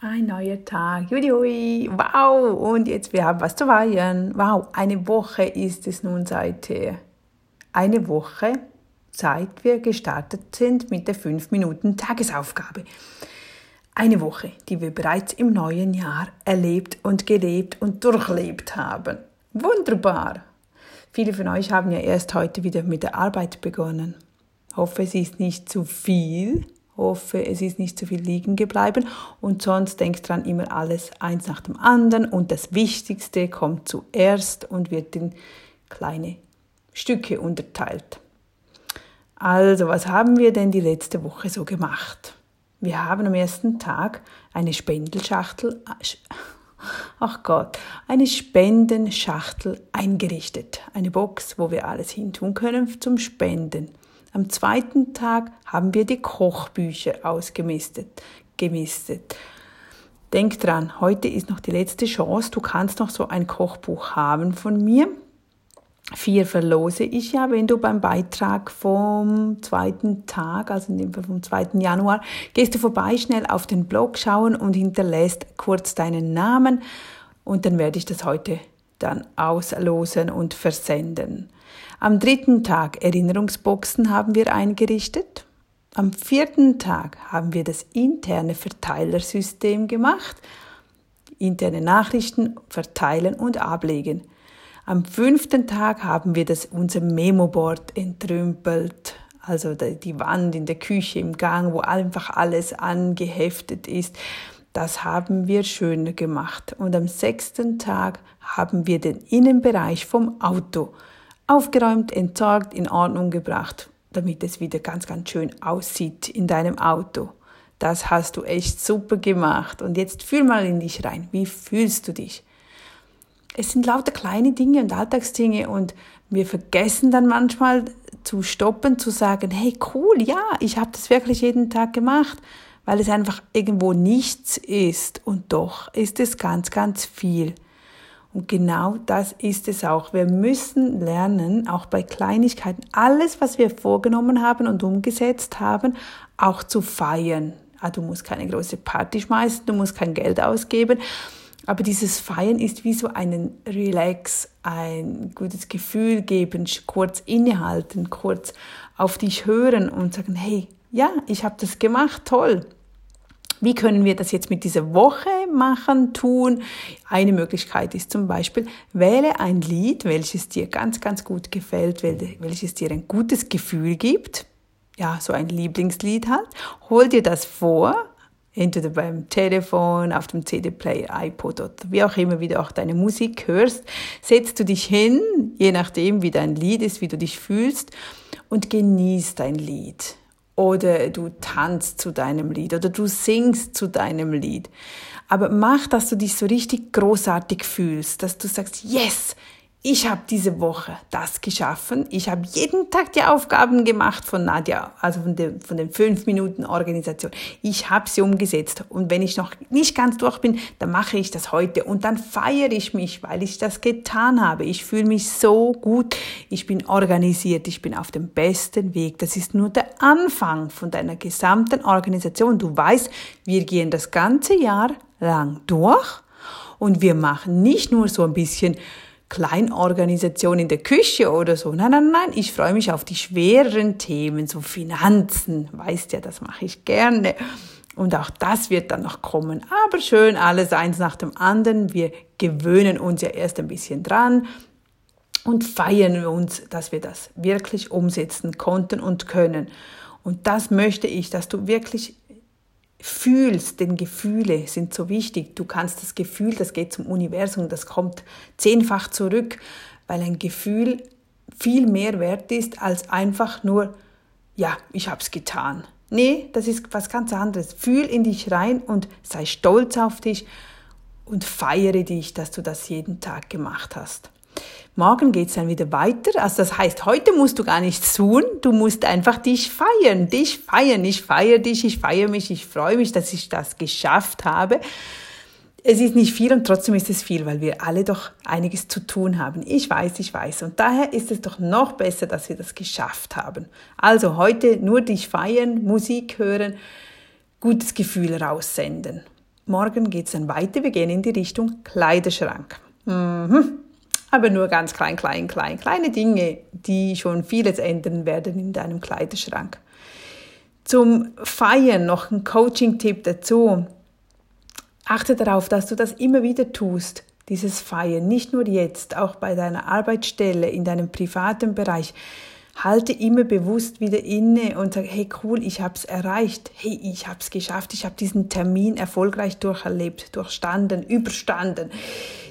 Ein neuer Tag. Judihui. Wow. Und jetzt, wir haben was zu feiern. Wow. Eine Woche ist es nun seither. Eine Woche, seit wir gestartet sind mit der 5 Minuten Tagesaufgabe. Eine Woche, die wir bereits im neuen Jahr erlebt und gelebt und durchlebt haben. Wunderbar. Viele von euch haben ja erst heute wieder mit der Arbeit begonnen. Hoffe, es ist nicht zu viel hoffe, es ist nicht zu viel liegen geblieben und sonst denkt dran immer alles eins nach dem anderen und das Wichtigste kommt zuerst und wird in kleine Stücke unterteilt. Also, was haben wir denn die letzte Woche so gemacht? Wir haben am ersten Tag eine Spendelschachtel, ach Gott, eine Spendenschachtel eingerichtet. Eine Box, wo wir alles hintun können zum Spenden. Am zweiten Tag haben wir die Kochbücher ausgemistet. Gemistet. Denk dran, heute ist noch die letzte Chance. Du kannst noch so ein Kochbuch haben von mir. Vier verlose ich ja, wenn du beim Beitrag vom zweiten Tag, also in dem Fall vom 2. Januar, gehst du vorbei, schnell auf den Blog schauen und hinterlässt kurz deinen Namen und dann werde ich das heute dann auslosen und versenden. Am dritten Tag Erinnerungsboxen haben wir eingerichtet. Am vierten Tag haben wir das interne Verteilersystem gemacht. Interne Nachrichten verteilen und ablegen. Am fünften Tag haben wir das, unser Memoboard entrümpelt, also die Wand in der Küche im Gang, wo einfach alles angeheftet ist. Das haben wir schöner gemacht. Und am sechsten Tag haben wir den Innenbereich vom Auto aufgeräumt, entsorgt, in Ordnung gebracht, damit es wieder ganz, ganz schön aussieht in deinem Auto. Das hast du echt super gemacht. Und jetzt fühl mal in dich rein. Wie fühlst du dich? Es sind lauter kleine Dinge und Alltagsdinge und wir vergessen dann manchmal zu stoppen, zu sagen, hey cool, ja, ich habe das wirklich jeden Tag gemacht, weil es einfach irgendwo nichts ist und doch ist es ganz, ganz viel. Und genau das ist es auch. Wir müssen lernen, auch bei Kleinigkeiten, alles, was wir vorgenommen haben und umgesetzt haben, auch zu feiern. Ah, du musst keine große Party schmeißen, du musst kein Geld ausgeben. Aber dieses Feiern ist wie so einen Relax, ein gutes Gefühl geben, kurz innehalten, kurz auf dich hören und sagen, hey, ja, ich habe das gemacht, toll. Wie können wir das jetzt mit dieser Woche machen, tun? Eine Möglichkeit ist zum Beispiel, wähle ein Lied, welches dir ganz, ganz gut gefällt, welches dir ein gutes Gefühl gibt. Ja, so ein Lieblingslied halt. Hol dir das vor, entweder beim Telefon, auf dem CD-Player, iPod oder wie auch immer, wie du auch deine Musik hörst. Setzt du dich hin, je nachdem, wie dein Lied ist, wie du dich fühlst und genieß dein Lied oder du tanzt zu deinem Lied oder du singst zu deinem Lied. Aber mach, dass du dich so richtig großartig fühlst, dass du sagst, yes, ich habe diese Woche das geschaffen. Ich habe jeden Tag die Aufgaben gemacht von Nadja, also von, den, von den fünf Minuten Organisation. Ich habe sie umgesetzt. Und wenn ich noch nicht ganz durch bin, dann mache ich das heute. Und dann feiere ich mich, weil ich das getan habe. Ich fühle mich so gut. Ich bin organisiert. Ich bin auf dem besten Weg. Das ist nur der Anfang von deiner gesamten Organisation. Du weißt, wir gehen das ganze Jahr lang durch. Und wir machen nicht nur so ein bisschen Kleinorganisation in der Küche oder so. Nein, nein, nein, ich freue mich auf die schwereren Themen, so Finanzen. Weißt ja, das mache ich gerne. Und auch das wird dann noch kommen. Aber schön alles eins nach dem anderen. Wir gewöhnen uns ja erst ein bisschen dran und feiern uns, dass wir das wirklich umsetzen konnten und können. Und das möchte ich, dass du wirklich fühlst, denn Gefühle sind so wichtig. Du kannst das Gefühl, das geht zum Universum, das kommt zehnfach zurück, weil ein Gefühl viel mehr wert ist als einfach nur, ja, ich hab's getan. Nee, das ist was ganz anderes. Fühl in dich rein und sei stolz auf dich und feiere dich, dass du das jeden Tag gemacht hast. Morgen geht's dann wieder weiter. Also das heißt, heute musst du gar nichts tun. Du musst einfach dich feiern, dich feiern. Ich feiere dich, ich feiere mich, ich freue mich, dass ich das geschafft habe. Es ist nicht viel und trotzdem ist es viel, weil wir alle doch einiges zu tun haben. Ich weiß, ich weiß. Und daher ist es doch noch besser, dass wir das geschafft haben. Also heute nur dich feiern, Musik hören, gutes Gefühl raussenden. morgen geht es dann weiter. Wir gehen in die Richtung Kleiderschrank. Mhm. Aber nur ganz klein, klein, klein. Kleine Dinge, die schon vieles ändern werden in deinem Kleiderschrank. Zum Feiern noch ein Coaching-Tipp dazu. Achte darauf, dass du das immer wieder tust, dieses Feiern. Nicht nur jetzt, auch bei deiner Arbeitsstelle, in deinem privaten Bereich. Halte immer bewusst wieder inne und sag, hey cool, ich habe es erreicht, hey, ich habe es geschafft, ich habe diesen Termin erfolgreich durcherlebt, durchstanden, überstanden.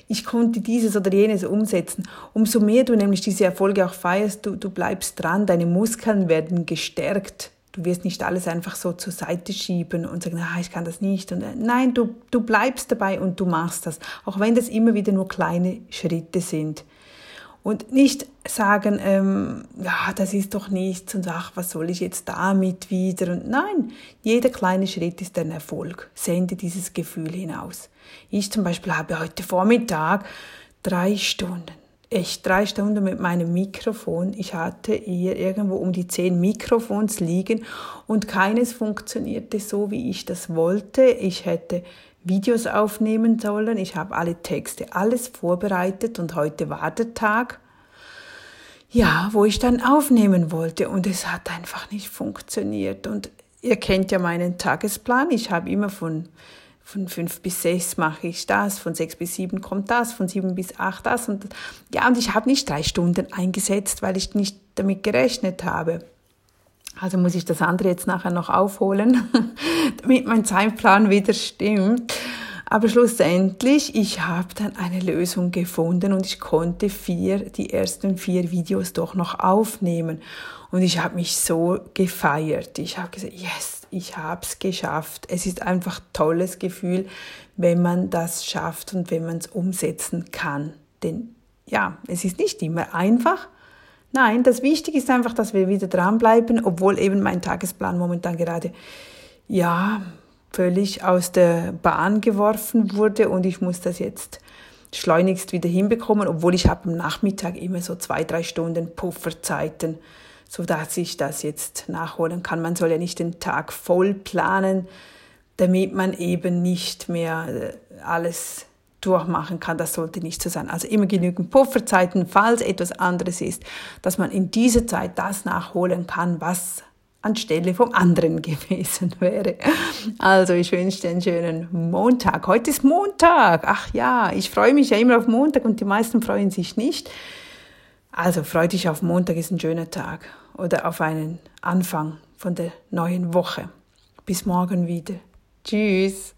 Ich konnte dieses oder jenes umsetzen. Umso mehr du nämlich diese Erfolge auch feierst, du, du bleibst dran, deine Muskeln werden gestärkt. Du wirst nicht alles einfach so zur Seite schieben und sagen, ah, ich kann das nicht. Und äh, nein, du, du bleibst dabei und du machst das, auch wenn das immer wieder nur kleine Schritte sind. Und nicht sagen, ähm, ja, das ist doch nichts und ach, was soll ich jetzt damit wieder? Und nein, jeder kleine Schritt ist ein Erfolg. Sende dieses Gefühl hinaus. Ich zum Beispiel habe heute Vormittag drei Stunden, echt drei Stunden mit meinem Mikrofon. Ich hatte hier irgendwo um die zehn Mikrofons liegen und keines funktionierte so, wie ich das wollte. Ich hätte Videos aufnehmen sollen. Ich habe alle Texte, alles vorbereitet und heute war der Tag, ja, wo ich dann aufnehmen wollte und es hat einfach nicht funktioniert. Und ihr kennt ja meinen Tagesplan. Ich habe immer von von fünf bis sechs mache ich das, von sechs bis sieben kommt das, von sieben bis acht das und ja und ich habe nicht drei Stunden eingesetzt, weil ich nicht damit gerechnet habe. Also muss ich das andere jetzt nachher noch aufholen, damit mein Zeitplan wieder stimmt. Aber schlussendlich, ich habe dann eine Lösung gefunden und ich konnte vier, die ersten vier Videos doch noch aufnehmen. Und ich habe mich so gefeiert. Ich habe gesagt, yes, ich habe es geschafft. Es ist einfach ein tolles Gefühl, wenn man das schafft und wenn man es umsetzen kann. Denn ja, es ist nicht immer einfach, Nein, das Wichtige ist einfach, dass wir wieder dranbleiben, obwohl eben mein Tagesplan momentan gerade, ja, völlig aus der Bahn geworfen wurde und ich muss das jetzt schleunigst wieder hinbekommen, obwohl ich habe am Nachmittag immer so zwei, drei Stunden Pufferzeiten, so dass ich das jetzt nachholen kann. Man soll ja nicht den Tag voll planen, damit man eben nicht mehr äh, alles durchmachen kann. Das sollte nicht so sein. Also immer genügend Pufferzeiten, falls etwas anderes ist, dass man in dieser Zeit das nachholen kann, was anstelle vom anderen gewesen wäre. Also ich wünsche dir einen schönen Montag. Heute ist Montag. Ach ja, ich freue mich ja immer auf Montag und die meisten freuen sich nicht. Also freu dich auf Montag, ist ein schöner Tag oder auf einen Anfang von der neuen Woche. Bis morgen wieder. Tschüss.